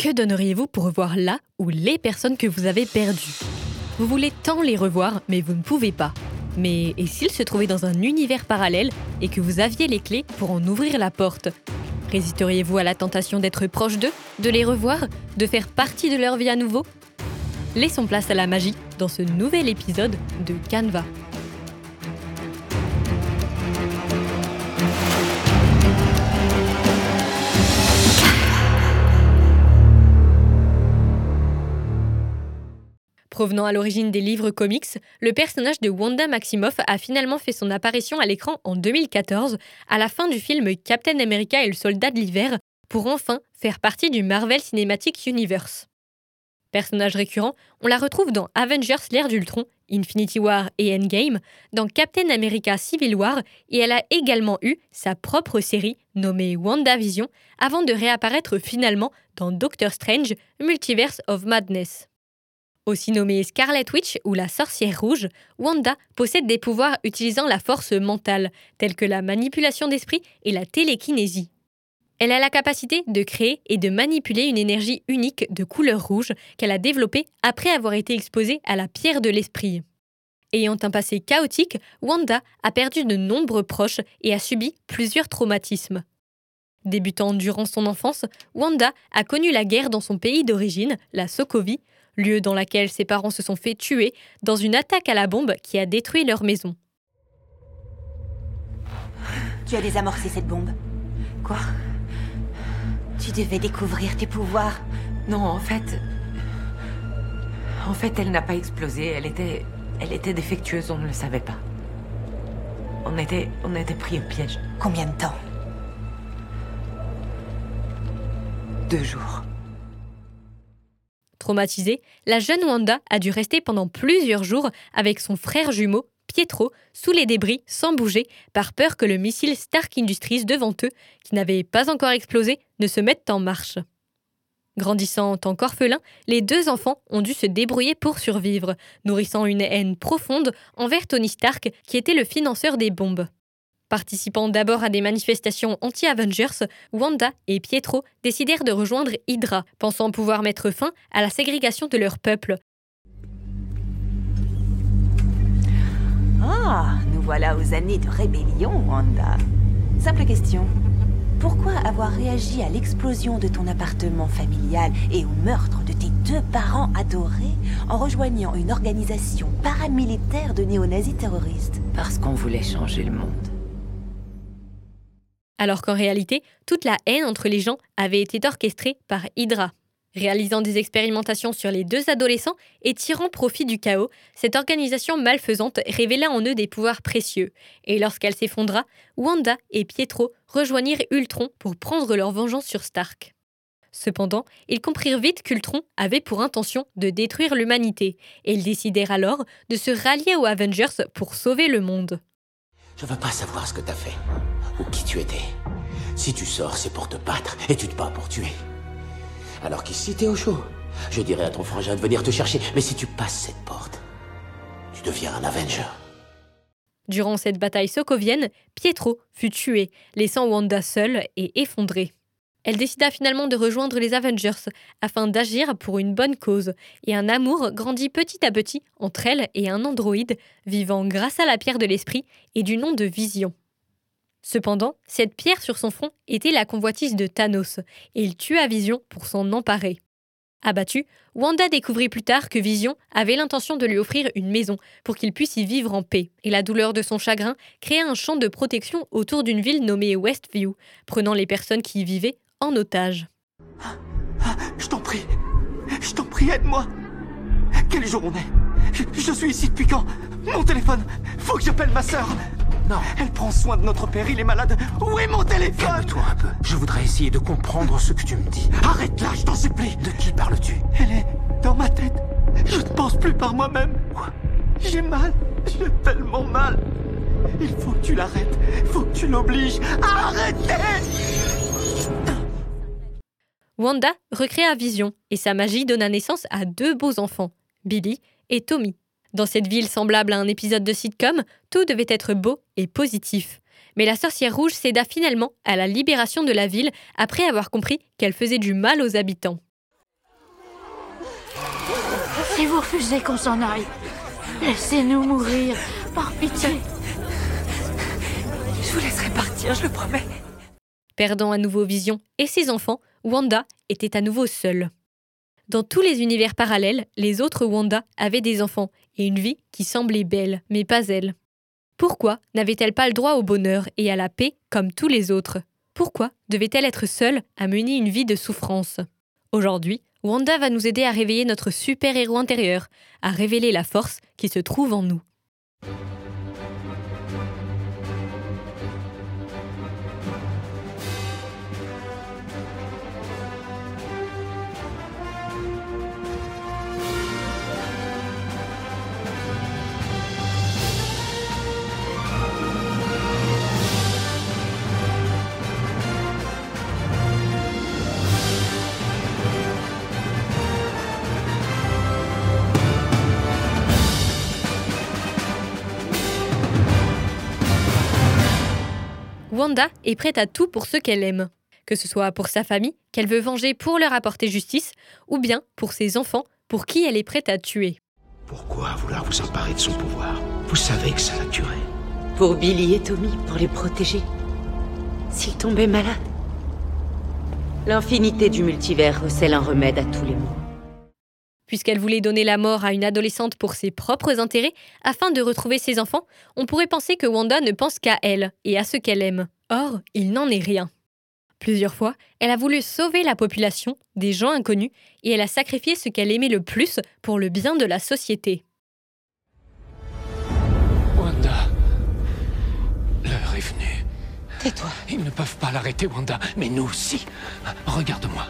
Que donneriez-vous pour revoir là ou les personnes que vous avez perdues? Vous voulez tant les revoir, mais vous ne pouvez pas. Mais et s'ils se trouvaient dans un univers parallèle et que vous aviez les clés pour en ouvrir la porte? Résisteriez-vous à la tentation d'être proche d'eux, de les revoir, de faire partie de leur vie à nouveau? Laissons place à la magie dans ce nouvel épisode de Canva. Provenant à l'origine des livres comics, le personnage de Wanda Maximoff a finalement fait son apparition à l'écran en 2014, à la fin du film Captain America et le soldat de l'hiver, pour enfin faire partie du Marvel Cinematic Universe. Personnage récurrent, on la retrouve dans Avengers l'ère d'Ultron, Infinity War et Endgame, dans Captain America Civil War, et elle a également eu sa propre série nommée WandaVision, avant de réapparaître finalement dans Doctor Strange, Multiverse of Madness. Aussi nommée Scarlet Witch ou la sorcière rouge, Wanda possède des pouvoirs utilisant la force mentale, tels que la manipulation d'esprit et la télékinésie. Elle a la capacité de créer et de manipuler une énergie unique de couleur rouge qu'elle a développée après avoir été exposée à la pierre de l'esprit. Ayant un passé chaotique, Wanda a perdu de nombreux proches et a subi plusieurs traumatismes. Débutant durant son enfance, Wanda a connu la guerre dans son pays d'origine, la Sokovie, lieu dans lequel ses parents se sont fait tuer dans une attaque à la bombe qui a détruit leur maison. Tu as désamorcé cette bombe. Quoi? Tu devais découvrir tes pouvoirs. Non, en fait... En fait, elle n'a pas explosé. Elle était... Elle était défectueuse, on ne le savait pas. On était... On était pris au piège. Combien de temps? Deux jours. Traumatisée, la jeune Wanda a dû rester pendant plusieurs jours avec son frère jumeau, Pietro, sous les débris, sans bouger, par peur que le missile Stark Industries devant eux, qui n'avait pas encore explosé, ne se mette en marche. Grandissant en tant les deux enfants ont dû se débrouiller pour survivre, nourrissant une haine profonde envers Tony Stark, qui était le financeur des bombes. Participant d'abord à des manifestations anti-Avengers, Wanda et Pietro décidèrent de rejoindre Hydra, pensant pouvoir mettre fin à la ségrégation de leur peuple. Ah, nous voilà aux années de rébellion, Wanda. Simple question. Pourquoi avoir réagi à l'explosion de ton appartement familial et au meurtre de tes deux parents adorés en rejoignant une organisation paramilitaire de néo-nazis terroristes? Parce qu'on voulait changer le monde alors qu'en réalité, toute la haine entre les gens avait été orchestrée par Hydra. Réalisant des expérimentations sur les deux adolescents et tirant profit du chaos, cette organisation malfaisante révéla en eux des pouvoirs précieux. Et lorsqu'elle s'effondra, Wanda et Pietro rejoignirent Ultron pour prendre leur vengeance sur Stark. Cependant, ils comprirent vite qu'Ultron avait pour intention de détruire l'humanité, et ils décidèrent alors de se rallier aux Avengers pour sauver le monde. Je veux pas savoir ce que t'as fait ou qui tu étais. Si tu sors, c'est pour te battre et tu te bats pour tuer. Alors qu'ici, t'es au chaud. Je dirais à ton frangin de venir te chercher, mais si tu passes cette porte, tu deviens un Avenger. Durant cette bataille sokovienne, Pietro fut tué, laissant Wanda seule et effondrée. Elle décida finalement de rejoindre les Avengers afin d'agir pour une bonne cause, et un amour grandit petit à petit entre elle et un androïde vivant grâce à la pierre de l'esprit et du nom de Vision. Cependant, cette pierre sur son front était la convoitise de Thanos, et il tua Vision pour s'en emparer. Abattu, Wanda découvrit plus tard que Vision avait l'intention de lui offrir une maison pour qu'il puisse y vivre en paix, et la douleur de son chagrin créa un champ de protection autour d'une ville nommée Westview, prenant les personnes qui y vivaient en otage. je t'en prie, je t'en prie, aide-moi. Quel jour on est? Je, je suis ici depuis quand? Mon téléphone, faut que j'appelle ma sœur. Non. Elle prend soin de notre père, il est malade. Où est mon téléphone? Calme-toi un peu. Je voudrais essayer de comprendre ce que tu me dis. Arrête là, je t'en supplie. De qui parles-tu? Elle est dans ma tête. Je ne pense plus par moi-même. J'ai mal. J'ai tellement mal. Il faut que tu l'arrêtes. Il faut que tu l'obliges. Arrêtez Wanda recréa Vision et sa magie donna naissance à deux beaux enfants, Billy et Tommy. Dans cette ville semblable à un épisode de sitcom, tout devait être beau et positif. Mais la sorcière rouge céda finalement à la libération de la ville après avoir compris qu'elle faisait du mal aux habitants. Si vous refusez qu'on s'en aille, laissez-nous mourir, par pitié. Je vous laisserai partir, je le promets. Perdant à nouveau Vision et ses enfants, Wanda était à nouveau seule. Dans tous les univers parallèles, les autres Wanda avaient des enfants et une vie qui semblait belle, mais pas elle. Pourquoi n'avait-elle pas le droit au bonheur et à la paix comme tous les autres? Pourquoi devait-elle être seule à mener une vie de souffrance? Aujourd'hui, Wanda va nous aider à réveiller notre super-héros intérieur, à révéler la force qui se trouve en nous. Wanda est prête à tout pour ceux qu'elle aime, que ce soit pour sa famille, qu'elle veut venger pour leur apporter justice, ou bien pour ses enfants, pour qui elle est prête à tuer. Pourquoi vouloir vous emparer de son pouvoir? Vous savez que ça la tuerait. Pour Billy et Tommy, pour les protéger. S'ils tombaient malades. L'infinité du multivers recèle un remède à tous les maux. Puisqu'elle voulait donner la mort à une adolescente pour ses propres intérêts, afin de retrouver ses enfants, on pourrait penser que Wanda ne pense qu'à elle et à ce qu'elle aime. Or, il n'en est rien. Plusieurs fois, elle a voulu sauver la population, des gens inconnus, et elle a sacrifié ce qu'elle aimait le plus pour le bien de la société. Wanda, l'heure est venue. Tais-toi. Ils ne peuvent pas l'arrêter, Wanda, mais nous aussi. Regarde-moi.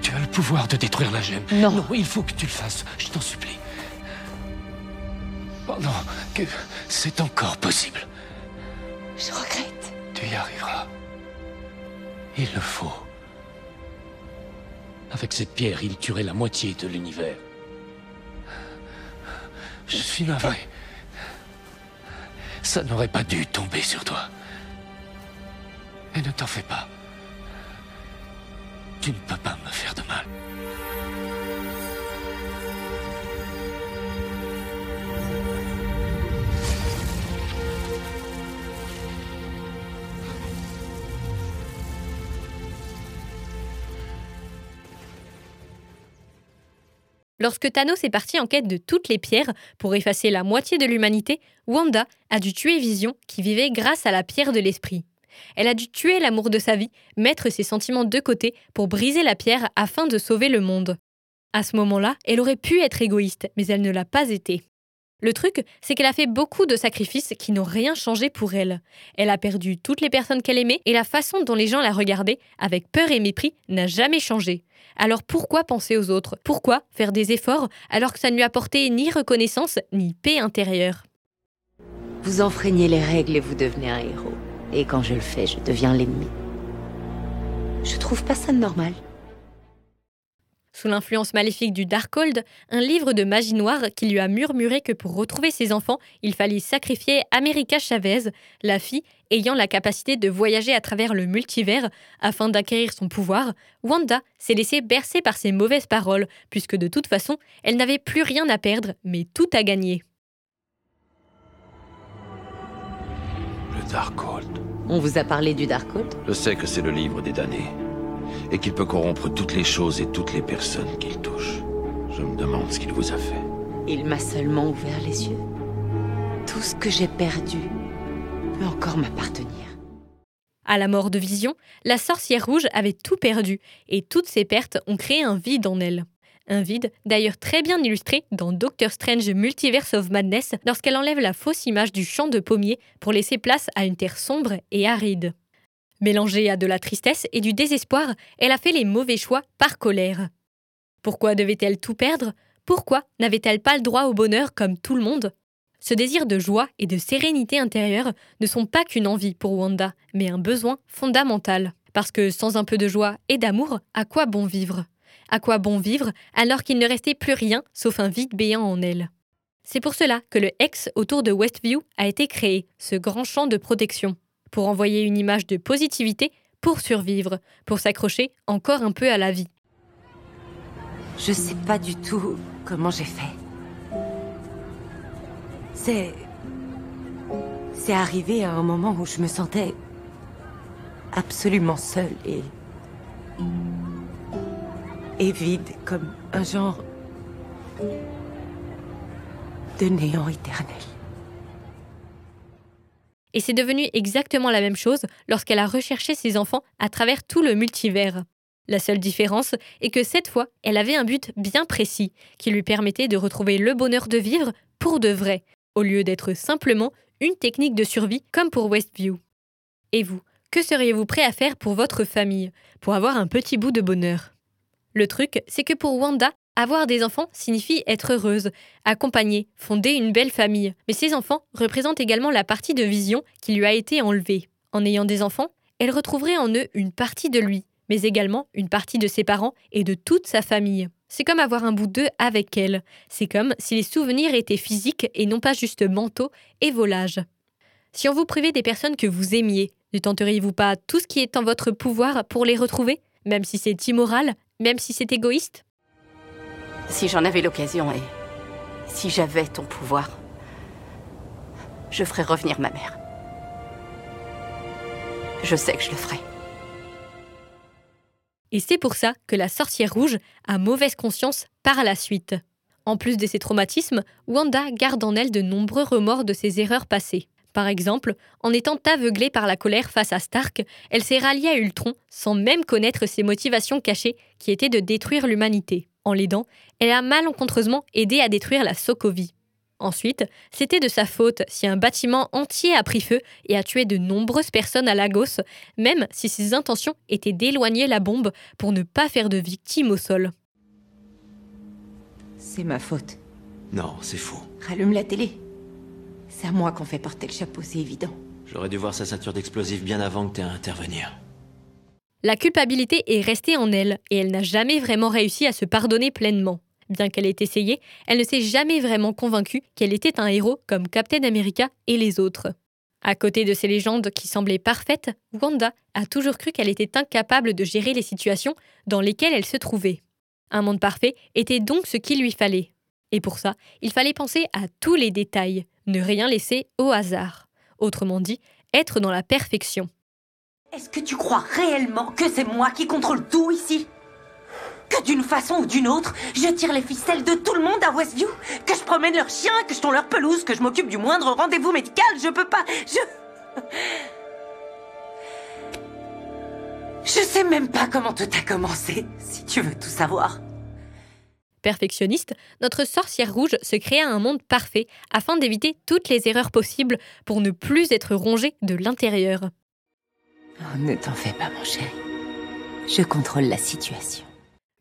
Tu as le pouvoir de détruire la gemme. Non. Non, il faut que tu le fasses. Je t'en supplie. Pendant que c'est encore possible. Je regrette. Tu y arriveras. Il le faut. Avec cette pierre, il tuerait la moitié de l'univers. Je suis navré. Ça n'aurait pas dû tomber sur toi. Et ne t'en fais pas. Tu ne peux pas me faire de mal. Lorsque Thanos est parti en quête de toutes les pierres pour effacer la moitié de l'humanité, Wanda a dû tuer Vision qui vivait grâce à la pierre de l'esprit. Elle a dû tuer l'amour de sa vie, mettre ses sentiments de côté pour briser la pierre afin de sauver le monde. À ce moment-là, elle aurait pu être égoïste, mais elle ne l'a pas été. Le truc, c'est qu'elle a fait beaucoup de sacrifices qui n'ont rien changé pour elle. Elle a perdu toutes les personnes qu'elle aimait et la façon dont les gens la regardaient, avec peur et mépris, n'a jamais changé. Alors pourquoi penser aux autres? Pourquoi faire des efforts alors que ça ne lui apportait ni reconnaissance ni paix intérieure? Vous enfreignez les règles et vous devenez un héros. Et quand je le fais, je deviens l'ennemi. Je trouve pas ça normal. Sous l'influence maléfique du Darkhold, un livre de magie noire qui lui a murmuré que pour retrouver ses enfants, il fallait sacrifier America Chavez, la fille ayant la capacité de voyager à travers le multivers afin d'acquérir son pouvoir, Wanda s'est laissée bercer par ces mauvaises paroles, puisque de toute façon, elle n'avait plus rien à perdre, mais tout à gagner. Le Darkhold. On vous a parlé du Darkhold Je sais que c'est le livre des damnés. Et qu'il peut corrompre toutes les choses et toutes les personnes qu'il touche. Je me demande ce qu'il vous a fait. Il m'a seulement ouvert les yeux. Tout ce que j'ai perdu peut encore m'appartenir. À la mort de Vision, la sorcière rouge avait tout perdu, et toutes ces pertes ont créé un vide en elle. Un vide d'ailleurs très bien illustré dans Doctor Strange Multiverse of Madness lorsqu'elle enlève la fausse image du champ de pommier pour laisser place à une terre sombre et aride. Mélangée à de la tristesse et du désespoir, elle a fait les mauvais choix par colère. Pourquoi devait-elle tout perdre? Pourquoi n'avait-elle pas le droit au bonheur comme tout le monde? Ce désir de joie et de sérénité intérieure ne sont pas qu'une envie pour Wanda, mais un besoin fondamental. Parce que sans un peu de joie et d'amour, à quoi bon vivre? À quoi bon vivre alors qu'il ne restait plus rien sauf un vide béant en elle C'est pour cela que le X autour de Westview a été créé, ce grand champ de protection pour envoyer une image de positivité, pour survivre, pour s'accrocher encore un peu à la vie. Je sais pas du tout comment j'ai fait. C'est... C'est arrivé à un moment où je me sentais absolument seule et... et vide, comme un genre de néant éternel. Et c'est devenu exactement la même chose lorsqu'elle a recherché ses enfants à travers tout le multivers. La seule différence est que cette fois, elle avait un but bien précis, qui lui permettait de retrouver le bonheur de vivre pour de vrai, au lieu d'être simplement une technique de survie comme pour Westview. Et vous, que seriez-vous prêt à faire pour votre famille, pour avoir un petit bout de bonheur? Le truc, c'est que pour Wanda, avoir des enfants signifie être heureuse, accompagner, fonder une belle famille. Mais ces enfants représentent également la partie de vision qui lui a été enlevée. En ayant des enfants, elle retrouverait en eux une partie de lui, mais également une partie de ses parents et de toute sa famille. C'est comme avoir un bout d'eux avec elle. C'est comme si les souvenirs étaient physiques et non pas juste mentaux et volages. Si on vous privait des personnes que vous aimiez, ne tenteriez-vous pas tout ce qui est en votre pouvoir pour les retrouver, même si c'est immoral, même si c'est égoïste Si j'en avais l'occasion et si j'avais ton pouvoir, je ferais revenir ma mère. Je sais que je le ferai. Et c'est pour ça que la sorcière rouge a mauvaise conscience par la suite. En plus de ses traumatismes, Wanda garde en elle de nombreux remords de ses erreurs passées. Par exemple, en étant aveuglée par la colère face à Stark, elle s'est ralliée à Ultron sans même connaître ses motivations cachées qui étaient de détruire l'humanité. En l'aidant, elle a malencontreusement aidé à détruire la Sokovie. Ensuite, c'était de sa faute si un bâtiment entier a pris feu et a tué de nombreuses personnes à Lagos, même si ses intentions étaient d'éloigner la bombe pour ne pas faire de victimes au sol. C'est ma faute. Non, c'est faux. Rallume la télé. C'est à moi qu'on fait porter le chapeau, c'est évident. J'aurais dû voir sa ceinture d'explosifs bien avant que t'aies à intervenir. La culpabilité est restée en elle et elle n'a jamais vraiment réussi à se pardonner pleinement. Bien qu'elle ait essayé, elle ne s'est jamais vraiment convaincue qu'elle était un héros comme Captain America et les autres. À côté de ces légendes qui semblaient parfaites, Wanda a toujours cru qu'elle était incapable de gérer les situations dans lesquelles elle se trouvait. Un monde parfait était donc ce qu'il lui fallait. Et pour ça, il fallait penser à tous les détails, ne rien laisser au hasard. Autrement dit, être dans la perfection. Est-ce que tu crois réellement que c'est moi qui contrôle tout ici? Que d'une façon ou d'une autre, je tire les ficelles de tout le monde à Westview? Que je promène leurs chiens, que je tourne leur pelouse, que je m'occupe du moindre rendez-vous médical, je peux pas... Je... Je sais même pas comment tout a commencé, si tu veux tout savoir. Perfectionniste, notre sorcière rouge se créa un monde parfait afin d'éviter toutes les erreurs possibles pour ne plus être rongée de l'intérieur. Oh, ne t'en fais pas, mon chéri. Je contrôle la situation.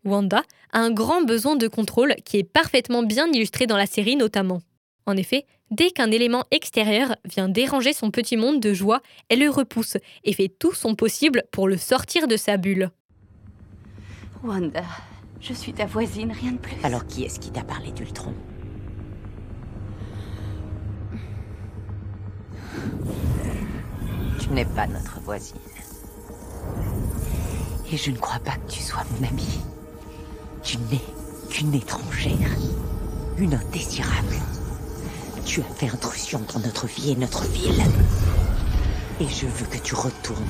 Wanda a un grand besoin de contrôle qui est parfaitement bien illustré dans la série notamment. En effet, dès qu'un élément extérieur vient déranger son petit monde de joie, elle le repousse et fait tout son possible pour le sortir de sa bulle. Wanda, je suis ta voisine, rien de plus. Alors qui est-ce qui t'a parlé d'Ultron? Tu n'es pas notre voisine. Et je ne crois pas que tu sois mon amie. Tu n'es qu'une étrangère, une indésirable. Tu as fait intrusion dans notre vie et notre ville. Et je veux que tu retournes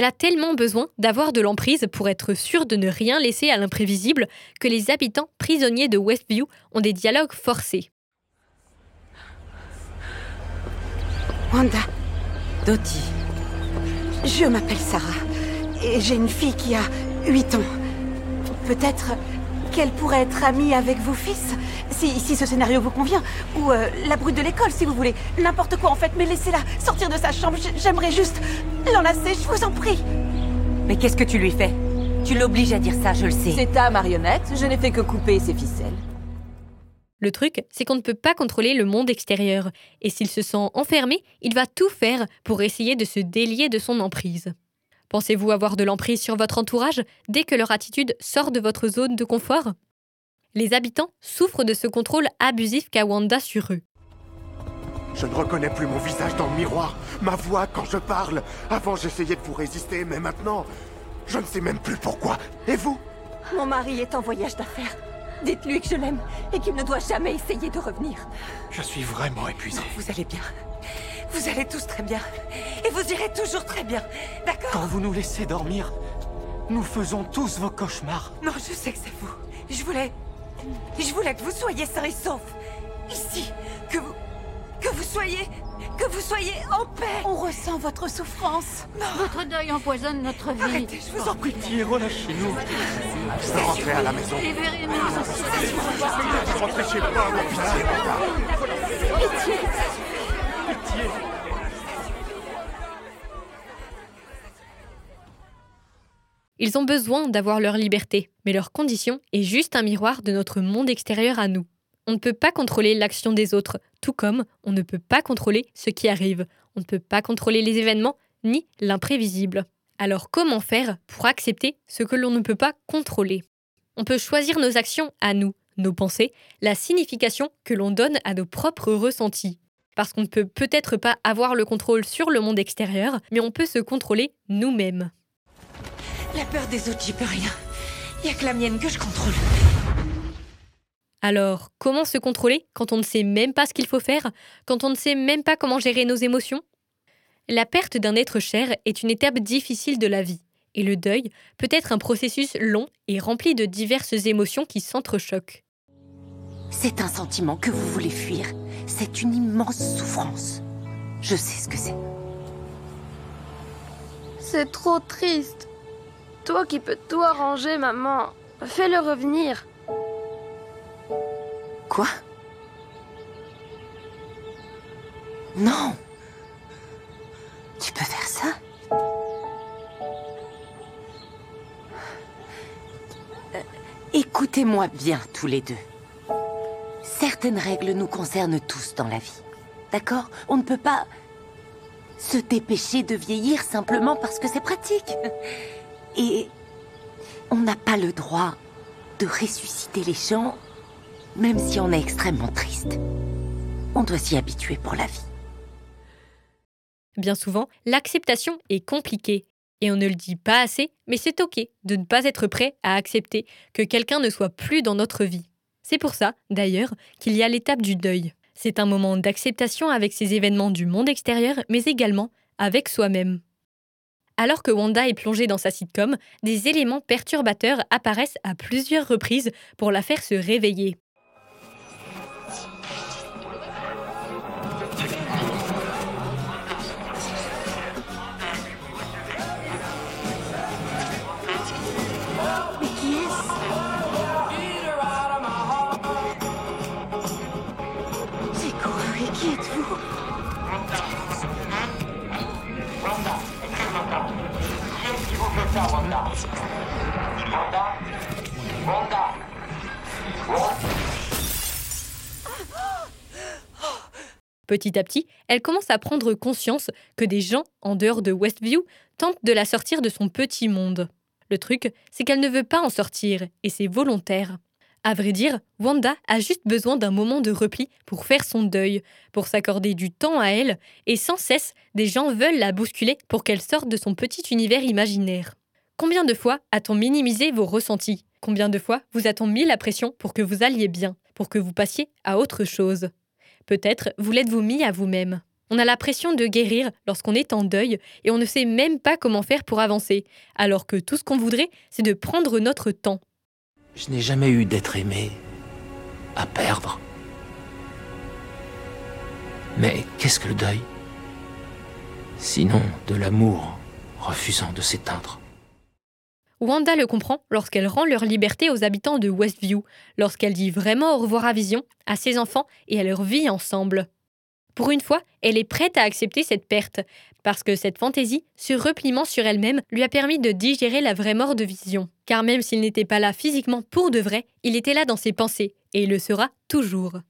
Elle a tellement besoin d'avoir de l'emprise pour être sûre de ne rien laisser à l'imprévisible que les habitants prisonniers de Westview ont des dialogues forcés. Wanda, Dottie, je m'appelle Sarah et j'ai une fille qui a 8 ans. Peut-être qu'elle pourrait être amie avec vos fils, si, si ce scénario vous convient. Ou euh, la brute de l'école, si vous voulez. N'importe quoi en fait, mais laissez-la sortir de sa chambre. J'aimerais juste l'enlacer, je vous en prie. mais qu'est-ce que tu lui fais? Tu l'obliges à dire ça, je le sais. C'est ta marionnette, je n'ai fait que couper ses ficelles. Le truc, c'est qu'on ne peut pas contrôler le monde extérieur, et s'il se sent enfermé, il va tout faire pour essayer de se délier de son emprise. Pensez-vous avoir de l'emprise sur votre entourage dès que leur attitude sort de votre zone de confort? Les habitants souffrent de ce contrôle abusif qu'a Wanda sur eux. Je ne reconnais plus mon visage dans le miroir, ma voix quand je parle. Avant, j'essayais de vous résister, mais maintenant, je ne sais même plus pourquoi. Et vous? Mon mari est en voyage d'affaires. Dites-lui que je l'aime et qu'il ne doit jamais essayer de revenir. Je suis vraiment épuisé. Vous allez bien. Vous allez tous très bien. Et vous irez toujours très bien. D'accord Quand vous nous laissez dormir, nous faisons tous vos cauchemars. Non, je sais que c'est vous. Je voulais... Je voulais que vous soyez sains et saufs. Ici. Que vous... Que vous soyez... Que vous soyez en paix. On ressent votre souffrance. Votre deuil empoisonne notre vie. Arrêtez, je vous en prie. Pitié, relâchez-nous. Je veux rentrer à la maison. Libérez-nous. Rentrez chez moi, mon pitié, Ils ont besoin d'avoir leur liberté, mais leur condition est juste un miroir de notre monde extérieur à nous. On ne peut pas contrôler l'action des autres, tout comme on ne peut pas contrôler ce qui arrive. On ne peut pas contrôler les événements ni l'imprévisible. Alors comment faire pour accepter ce que l'on ne peut pas contrôler? On peut choisir nos actions à nous, nos pensées, la signification que l'on donne à nos propres ressentis. Parce qu'on ne peut peut-être pas avoir le contrôle sur le monde extérieur, mais on peut se contrôler nous-mêmes. La peur des autres, j'y peux rien. Il y a que la mienne que je contrôle. Alors, comment se contrôler quand on ne sait même pas ce qu'il faut faire, quand on ne sait même pas comment gérer nos émotions? La perte d'un être cher est une étape difficile de la vie, et le deuil peut être un processus long et rempli de diverses émotions qui s'entrechoquent. C'est un sentiment que vous voulez fuir. C'est une immense souffrance. Je sais ce que c'est. C'est trop triste. Toi qui peux tout arranger, maman, fais-le revenir. Quoi? Non Tu peux faire ça? Euh, Écoutez-moi bien tous les deux. Certaines règles nous concernent tous dans la vie. D'accord? On ne peut pas se dépêcher de vieillir simplement parce que c'est pratique. Et on n'a pas le droit de ressusciter les gens, même si on est extrêmement triste. On doit s'y habituer pour la vie. Bien souvent, l'acceptation est compliquée. Et on ne le dit pas assez, mais c'est ok de ne pas être prêt à accepter que quelqu'un ne soit plus dans notre vie. C'est pour ça, d'ailleurs, qu'il y a l'étape du deuil. C'est un moment d'acceptation avec ces événements du monde extérieur, mais également avec soi-même. Alors que Wanda est plongée dans sa sitcom, des éléments perturbateurs apparaissent à plusieurs reprises pour la faire se réveiller. Petit à petit, elle commence à prendre conscience que des gens en dehors de Westview tentent de la sortir de son petit monde. Le truc, c'est qu'elle ne veut pas en sortir, et c'est volontaire. À vrai dire, Wanda a juste besoin d'un moment de repli pour faire son deuil, pour s'accorder du temps à elle, et sans cesse, des gens veulent la bousculer pour qu'elle sorte de son petit univers imaginaire. Combien de fois a-t-on minimisé vos ressentis? Combien de fois vous a-t-on mis la pression pour que vous alliez bien, pour que vous passiez à autre chose? Peut-être vous l'êtes-vous mis à vous-même. On a la pression de guérir lorsqu'on est en deuil et on ne sait même pas comment faire pour avancer, alors que tout ce qu'on voudrait, c'est de prendre notre temps. Je n'ai jamais eu d'être aimé à perdre. Mais qu'est-ce que le deuil? Sinon de l'amour refusant de s'éteindre. Wanda le comprend lorsqu'elle rend leur liberté aux habitants de Westview, lorsqu'elle dit vraiment au revoir à Vision, à ses enfants et à leur vie ensemble. Pour une fois, elle est prête à accepter cette perte, parce que cette fantaisie, ce repliement sur elle-même, lui a permis de digérer la vraie mort de Vision. Car même s'il n'était pas là physiquement pour de vrai, il était là dans ses pensées, et il le sera toujours.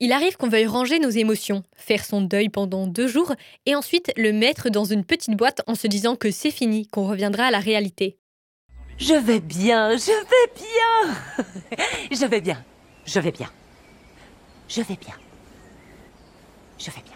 Il arrive qu'on veuille ranger nos émotions, faire son deuil pendant deux jours, et ensuite le mettre dans une petite boîte en se disant que c'est fini, qu'on reviendra à la réalité. Je vais bien, je vais bien. je vais bien, je vais bien. Je vais bien. Je vais bien.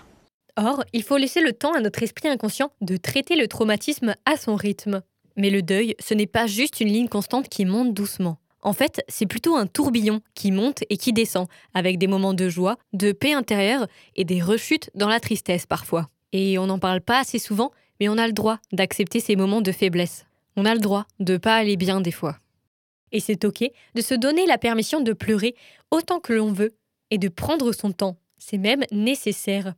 Or, il faut laisser le temps à notre esprit inconscient de traiter le traumatisme à son rythme. Mais le deuil, ce n'est pas juste une ligne constante qui monte doucement. En fait, c'est plutôt un tourbillon qui monte et qui descend, avec des moments de joie, de paix intérieure et des rechutes dans la tristesse parfois. Et on n'en parle pas assez souvent, mais on a le droit d'accepter ces moments de faiblesse. On a le droit de pas aller bien des fois. Et c'est ok de se donner la permission de pleurer autant que l'on veut et de prendre son temps. C'est même nécessaire.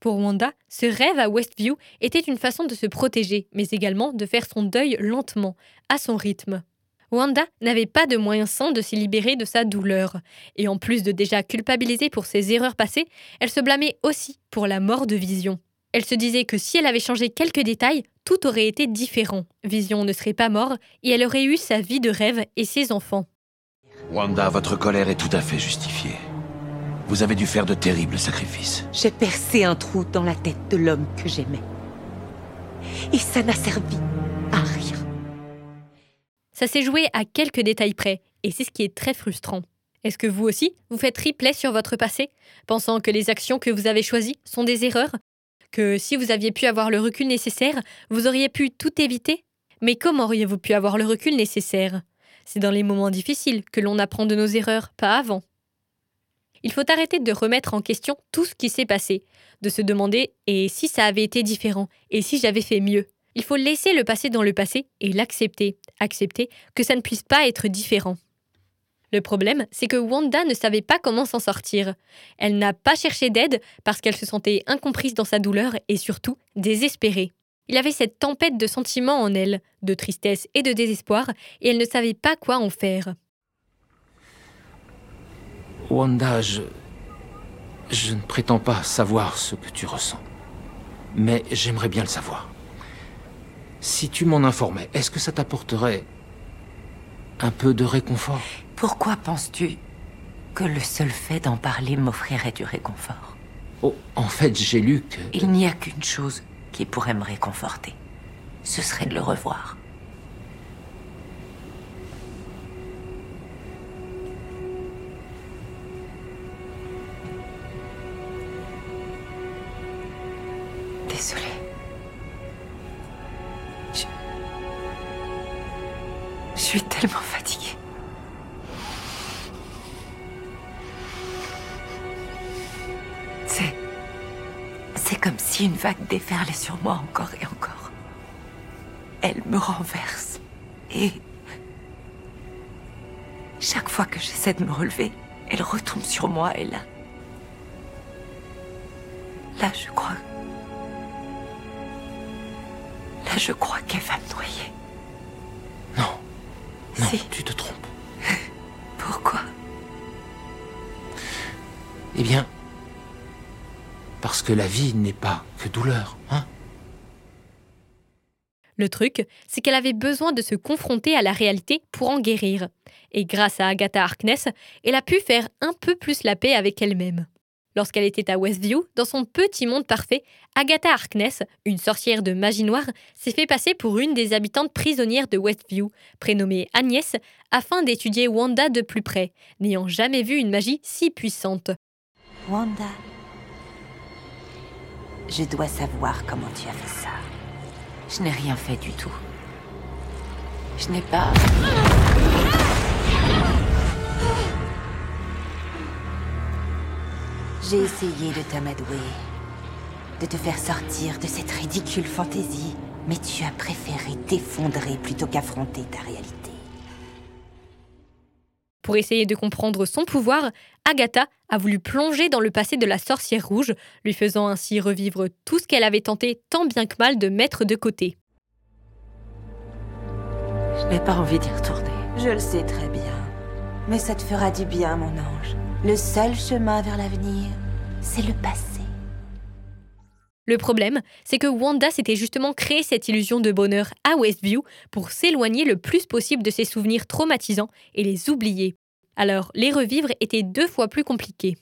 Pour Wanda, ce rêve à Westview était une façon de se protéger, mais également de faire son deuil lentement, à son rythme. Wanda n'avait pas de moyen sans de s'y libérer de sa douleur. Et en plus de déjà culpabiliser pour ses erreurs passées, elle se blâmait aussi pour la mort de Vision. Elle se disait que si elle avait changé quelques détails, tout aurait été différent. Vision ne serait pas mort et elle aurait eu sa vie de rêve et ses enfants. Wanda, votre colère est tout à fait justifiée. Vous avez dû faire de terribles sacrifices. J'ai percé un trou dans la tête de l'homme que j'aimais. Et ça n'a servi à rien. Ça s'est joué à quelques détails près, et c'est ce qui est très frustrant. Est-ce que vous aussi, vous faites replay sur votre passé, pensant que les actions que vous avez choisies sont des erreurs Que si vous aviez pu avoir le recul nécessaire, vous auriez pu tout éviter Mais comment auriez-vous pu avoir le recul nécessaire? C'est dans les moments difficiles que l'on apprend de nos erreurs, pas avant. Il faut arrêter de remettre en question tout ce qui s'est passé, de se demander et si ça avait été différent, et si j'avais fait mieux? Il faut laisser le passé dans le passé et l'accepter, accepter que ça ne puisse pas être différent. Le problème, c'est que Wanda ne savait pas comment s'en sortir. Elle n'a pas cherché d'aide parce qu'elle se sentait incomprise dans sa douleur et surtout désespérée. Il avait cette tempête de sentiments en elle, de tristesse et de désespoir, et elle ne savait pas quoi en faire. Wanda, je... Je ne prétends pas savoir ce que tu ressens. Mais j'aimerais bien le savoir. Si tu m'en informais, est-ce que ça t'apporterait un peu de réconfort Pourquoi penses-tu que le seul fait d'en parler m'offrirait du réconfort? Oh, en fait, j'ai lu que... Il n'y a qu'une chose qui pourrait me réconforter. Ce serait de le revoir. Si une vague déferlait sur moi encore et encore. Elle me renverse. Et... Chaque fois que j'essaie de me relever, elle retombe sur moi et là... Là, je crois... Là, je crois qu'elle va me noyer. Non. Non, Si. tu te trompes. Pourquoi? Eh bien... Parce que la vie n'est pas que douleur, hein Le truc, c'est qu'elle avait besoin de se confronter à la réalité pour en guérir. Et grâce à Agatha Harkness, elle a pu faire un peu plus la paix avec elle-même. Lorsqu'elle était à Westview, dans son petit monde parfait, Agatha Harkness, une sorcière de magie noire, s'est fait passer pour une des habitantes prisonnières de Westview, prénommée Agnès, afin d'étudier Wanda de plus près, n'ayant jamais vu une magie si puissante. Wanda, je dois savoir comment tu as fait ça. Je n'ai rien fait du tout. Je n'ai pas... J'ai essayé de t'amadouer, de te faire sortir de cette ridicule fantaisie, mais tu as préféré t'effondrer plutôt qu'affronter ta réalité. Pour essayer de comprendre son pouvoir, Agatha a voulu plonger dans le passé de la sorcière rouge, lui faisant ainsi revivre tout ce qu'elle avait tenté tant bien que mal de mettre de côté. Je n'ai pas envie d'y retourner. Je le sais très bien. Mais ça te fera du bien, mon ange. Le seul chemin vers l'avenir, c'est le passé. Le problème, c'est que Wanda s'était justement créé cette illusion de bonheur à Westview pour s'éloigner le plus possible de ses souvenirs traumatisants et les oublier. Alors, les revivre était deux fois plus compliqué.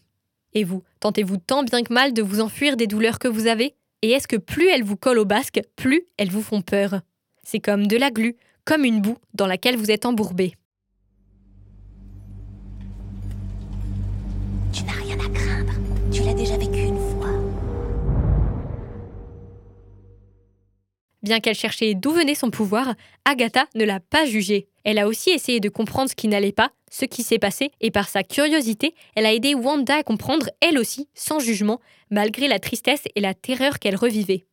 Et vous, tentez-vous tant bien que mal de vous enfuir des douleurs que vous avez? Et est-ce que plus elles vous collent au basque, plus elles vous font peur? C'est comme de la glu, comme une boue dans laquelle vous êtes embourbé. Tu n'as rien à craindre. Tu l'as déjà vécu Bien qu'elle cherchait d'où venait son pouvoir, Agatha ne l'a pas jugé. Elle a aussi essayé de comprendre ce qui n'allait pas, ce qui s'est passé, et par sa curiosité, elle a aidé Wanda à comprendre, elle aussi, sans jugement, malgré la tristesse et la terreur qu'elle revivait.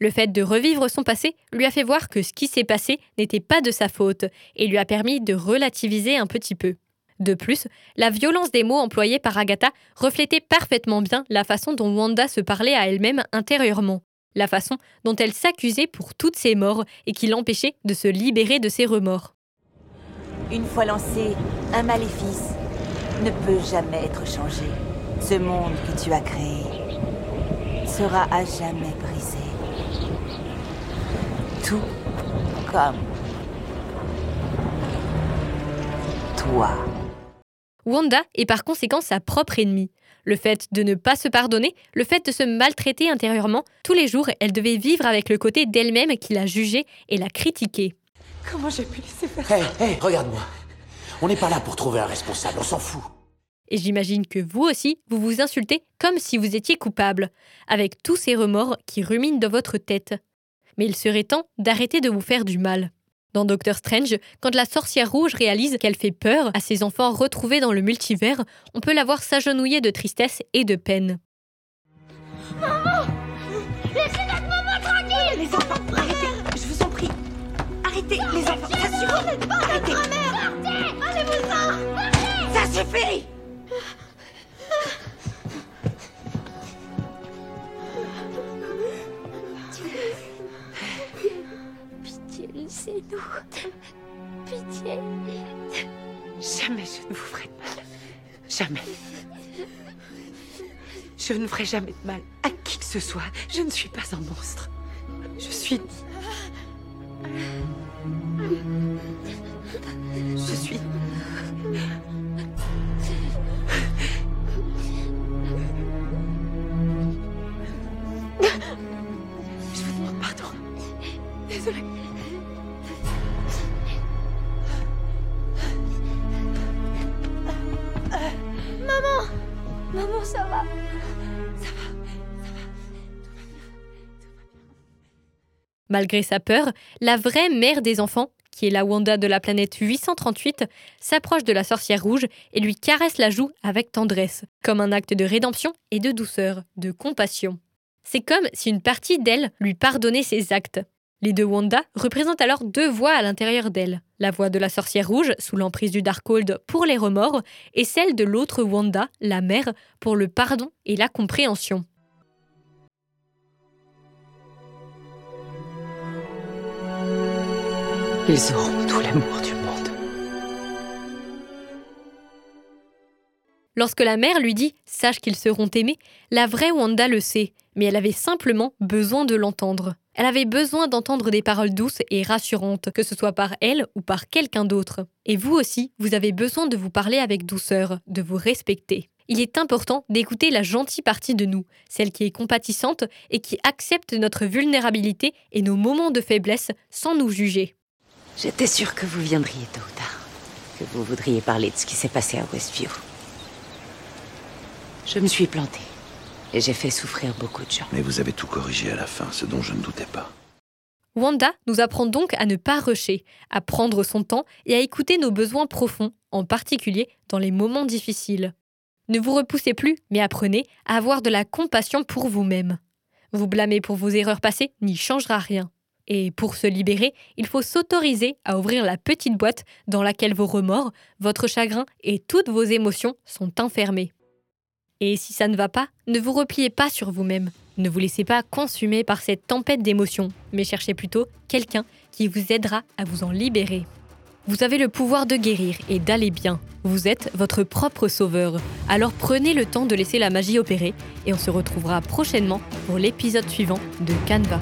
Le fait de revivre son passé lui a fait voir que ce qui s'est passé n'était pas de sa faute, et lui a permis de relativiser un petit peu. De plus, la violence des mots employés par Agatha reflétait parfaitement bien la façon dont Wanda se parlait à elle-même intérieurement, la façon dont elle s'accusait pour toutes ses morts et qui l'empêchait de se libérer de ses remords. Une fois lancé, un maléfice ne peut jamais être changé. Ce monde que tu as créé sera à jamais brisé. Tout comme toi. Wanda est par conséquent sa propre ennemie. Le fait de ne pas se pardonner, le fait de se maltraiter intérieurement, tous les jours, elle devait vivre avec le côté d'elle-même qui l'a jugée et l'a critiquée. Comment j'ai pu laisser faire Hé, hé, regarde-moi. On n'est pas là pour trouver un responsable, on s'en fout. Et j'imagine que vous aussi, vous vous insultez comme si vous étiez coupable, avec tous ces remords qui ruminent dans votre tête. Mais il serait temps d'arrêter de vous faire du mal. Dans Doctor Strange, quand la sorcière rouge réalise qu'elle fait peur à ses enfants retrouvés dans le multivers, on peut la voir s'agenouiller de tristesse et de peine. Maman! Laissez notre maman tranquille! Les enfants, arrêtez! Je vous en prie. Arrêtez, les enfants, ça suffit. Arrêtez! Partez! Allez-vous-en! Partez! Ça suffit Pitié, laissez-nous. Pitié. Jamais je ne vous ferai de mal. Jamais. Je ne ferai jamais de mal à qui que ce soit. Je ne suis pas un monstre. Je suis... Je suis... Malgré sa peur, la vraie mère des enfants, qui est la Wanda de la planète 838, s'approche de la sorcière rouge et lui caresse la joue avec tendresse, comme un acte de rédemption et de douceur, de compassion. C'est comme si une partie d'elle lui pardonnait ses actes. Les deux Wanda représentent alors deux voix à l'intérieur d'elle. La voix de la sorcière rouge, sous l'emprise du Darkhold, pour les remords, et celle de l'autre Wanda, la mère, pour le pardon et la compréhension. Ils auront tout l'amour du monde. Lorsque la mère lui dit Sache qu'ils seront aimés, la vraie Wanda le sait, mais elle avait simplement besoin de l'entendre. Elle avait besoin d'entendre des paroles douces et rassurantes, que ce soit par elle ou par quelqu'un d'autre. Et vous aussi, vous avez besoin de vous parler avec douceur, de vous respecter. Il est important d'écouter la gentille partie de nous, celle qui est compatissante et qui accepte notre vulnérabilité et nos moments de faiblesse sans nous juger. J'étais sûre que vous viendriez tôt ou tard. Que vous voudriez parler de ce qui s'est passé à Westview. Je me suis plantée. Et j'ai fait souffrir beaucoup de gens. Mais vous avez tout corrigé à la fin, ce dont je ne doutais pas. Wanda nous apprend donc à ne pas rusher, à prendre son temps et à écouter nos besoins profonds, en particulier dans les moments difficiles. Ne vous repoussez plus, mais apprenez à avoir de la compassion pour vous-même. Vous blâmer pour vos erreurs passées n'y changera rien. Et pour se libérer, il faut s'autoriser à ouvrir la petite boîte dans laquelle vos remords, votre chagrin et toutes vos émotions sont enfermés. Et si ça ne va pas, ne vous repliez pas sur vous-même. Ne vous laissez pas consumer par cette tempête d'émotions, mais cherchez plutôt quelqu'un qui vous aidera à vous en libérer. Vous avez le pouvoir de guérir et d'aller bien. Vous êtes votre propre sauveur. Alors prenez le temps de laisser la magie opérer et on se retrouvera prochainement pour l'épisode suivant de Canva.